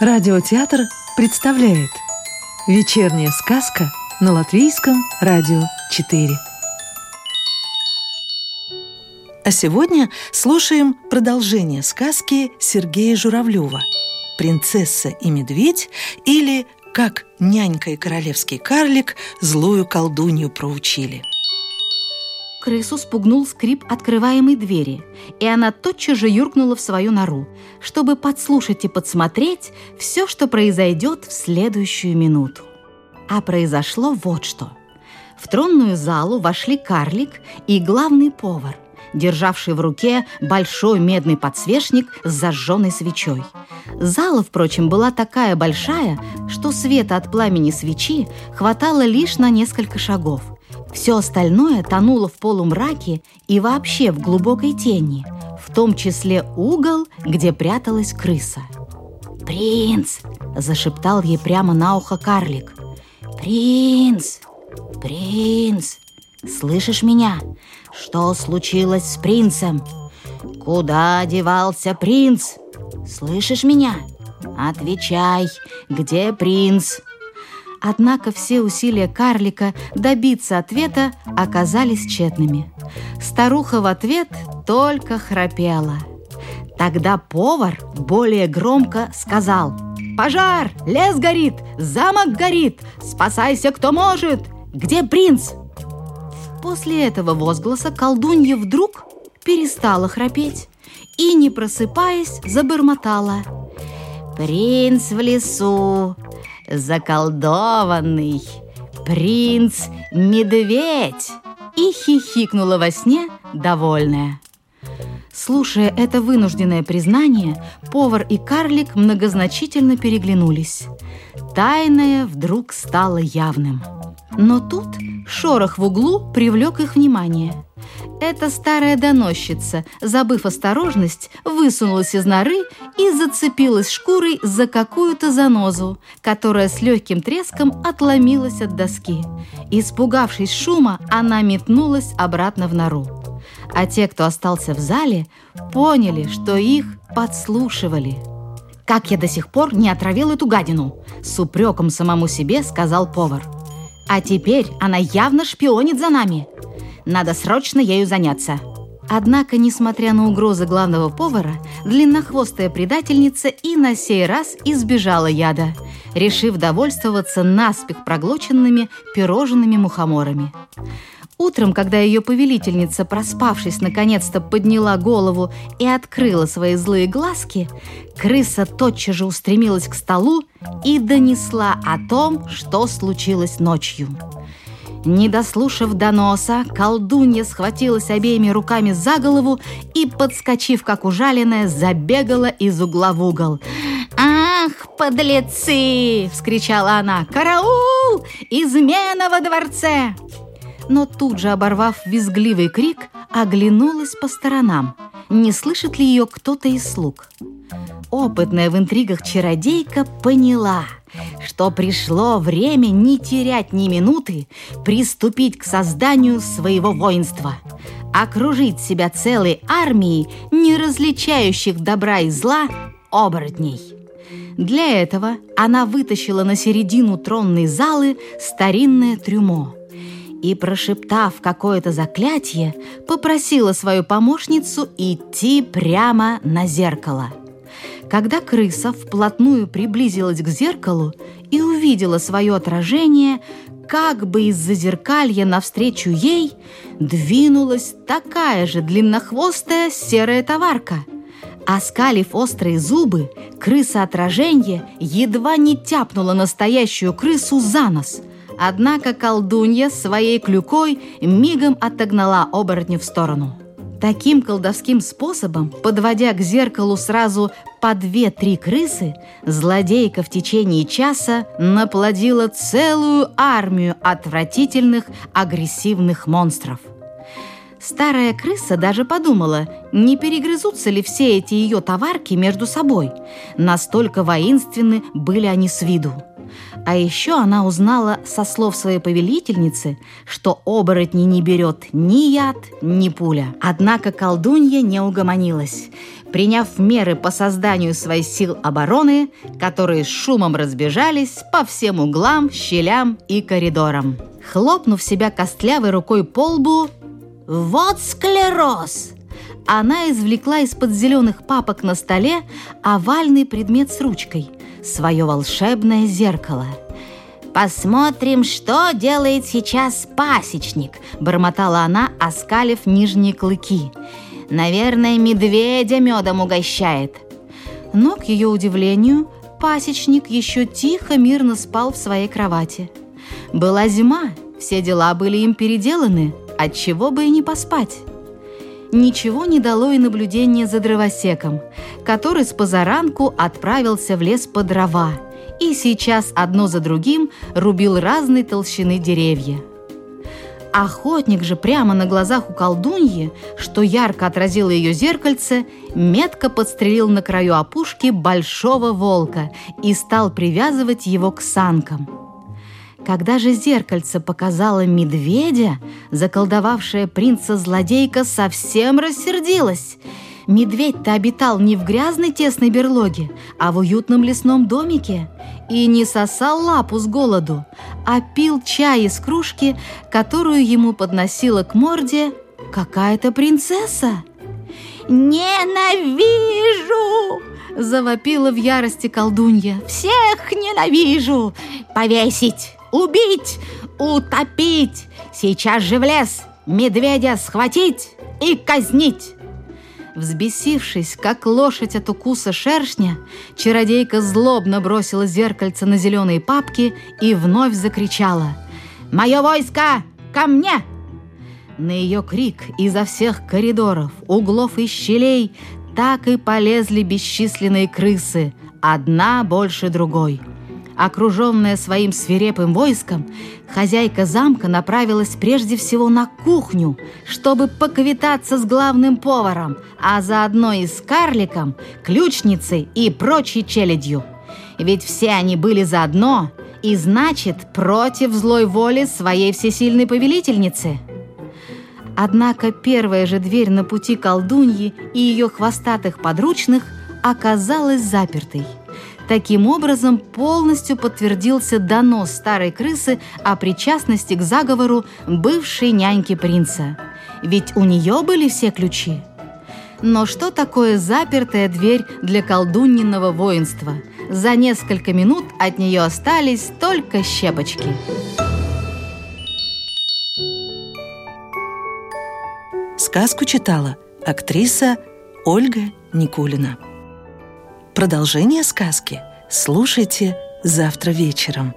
Радиотеатр представляет Вечерняя сказка на Латвийском радио 4 А сегодня слушаем продолжение сказки Сергея Журавлева «Принцесса и медведь» или «Как нянька и королевский карлик злую колдунью проучили» крысу спугнул скрип открываемой двери, и она тотчас же юркнула в свою нору, чтобы подслушать и подсмотреть все, что произойдет в следующую минуту. А произошло вот что. В тронную залу вошли карлик и главный повар, державший в руке большой медный подсвечник с зажженной свечой. Зала, впрочем, была такая большая, что света от пламени свечи хватало лишь на несколько шагов – все остальное тонуло в полумраке и вообще в глубокой тени, в том числе угол, где пряталась крыса. «Принц!» – зашептал ей прямо на ухо карлик. «Принц! Принц! Слышишь меня? Что случилось с принцем? Куда девался принц? Слышишь меня? Отвечай, где принц?» Однако все усилия карлика добиться ответа оказались тщетными. Старуха в ответ только храпела. Тогда повар более громко сказал «Пожар! Лес горит! Замок горит! Спасайся, кто может! Где принц?» После этого возгласа колдунья вдруг перестала храпеть и, не просыпаясь, забормотала «Принц в лесу! Заколдованный принц-медведь!» и хихикнула во сне, довольная. Слушая это вынужденное признание, повар и карлик многозначительно переглянулись. Тайное вдруг стало явным. Но тут шорох в углу привлек их внимание – эта старая доносчица, забыв осторожность, высунулась из норы и зацепилась шкурой за какую-то занозу, которая с легким треском отломилась от доски. Испугавшись шума, она метнулась обратно в нору. А те, кто остался в зале, поняли, что их подслушивали. «Как я до сих пор не отравил эту гадину?» С упреком самому себе сказал повар. «А теперь она явно шпионит за нами!» Надо срочно ею заняться. Однако, несмотря на угрозы главного повара, длиннохвостая предательница и на сей раз избежала яда, решив довольствоваться наспех проглоченными пирожными мухоморами. Утром, когда ее повелительница, проспавшись, наконец-то подняла голову и открыла свои злые глазки, крыса тотчас же устремилась к столу и донесла о том, что случилось ночью. Не дослушав доноса, колдунья схватилась обеими руками за голову и, подскочив как ужаленная, забегала из угла в угол. «Ах, подлецы!» – вскричала она. «Караул! Измена во дворце!» Но тут же, оборвав визгливый крик, оглянулась по сторонам. Не слышит ли ее кто-то из слуг? Опытная в интригах чародейка поняла – что пришло время не терять ни минуты, приступить к созданию своего воинства, окружить себя целой армией не различающих добра и зла оборотней. Для этого она вытащила на середину тронной залы старинное трюмо и, прошептав какое-то заклятие, попросила свою помощницу идти прямо на зеркало – когда крыса вплотную приблизилась к зеркалу и увидела свое отражение, как бы из-за зеркалья навстречу ей двинулась такая же длиннохвостая серая товарка. Оскалив острые зубы, крыса-отражение едва не тяпнула настоящую крысу за нос. Однако колдунья своей клюкой мигом отогнала оборотня в сторону. Таким колдовским способом, подводя к зеркалу сразу по две-три крысы, злодейка в течение часа наплодила целую армию отвратительных агрессивных монстров. Старая крыса даже подумала, не перегрызутся ли все эти ее товарки между собой. Настолько воинственны были они с виду. А еще она узнала со слов своей повелительницы, что оборотни не берет ни яд, ни пуля. Однако колдунья не угомонилась, приняв меры по созданию своих сил обороны, которые с шумом разбежались по всем углам, щелям и коридорам. Хлопнув себя костлявой рукой по лбу, «Вот склероз!» Она извлекла из-под зеленых папок на столе овальный предмет с ручкой – свое волшебное зеркало. «Посмотрим, что делает сейчас пасечник», – бормотала она, оскалив нижние клыки. «Наверное, медведя медом угощает». Но, к ее удивлению, пасечник еще тихо, мирно спал в своей кровати. Была зима, все дела были им переделаны – отчего бы и не поспать. Ничего не дало и наблюдение за дровосеком, который с позаранку отправился в лес по дрова и сейчас одно за другим рубил разной толщины деревья. Охотник же прямо на глазах у колдуньи, что ярко отразило ее зеркальце, метко подстрелил на краю опушки большого волка и стал привязывать его к санкам – когда же зеркальце показало медведя, заколдовавшая принца-злодейка совсем рассердилась. Медведь-то обитал не в грязной тесной берлоге, а в уютном лесном домике и не сосал лапу с голоду, а пил чай из кружки, которую ему подносила к морде какая-то принцесса. «Ненавижу!» – завопила в ярости колдунья. «Всех ненавижу! Повесить!» Убить, утопить, сейчас же в лес, медведя схватить и казнить. Взбесившись, как лошадь от укуса шершня, чародейка злобно бросила зеркальце на зеленые папки и вновь закричала «Мое войско! Ко мне!» На ее крик изо всех коридоров, углов и щелей так и полезли бесчисленные крысы, одна больше другой – Окруженная своим свирепым войском, хозяйка замка направилась прежде всего на кухню, чтобы поквитаться с главным поваром, а заодно и с карликом, ключницей и прочей челядью. Ведь все они были заодно и, значит, против злой воли своей всесильной повелительницы. Однако первая же дверь на пути колдуньи и ее хвостатых подручных оказалась запертой – Таким образом, полностью подтвердился донос старой крысы о причастности к заговору бывшей няньки принца. Ведь у нее были все ключи. Но что такое запертая дверь для колдунниного воинства? За несколько минут от нее остались только щепочки. Сказку читала актриса Ольга Никулина. Продолжение сказки слушайте завтра вечером.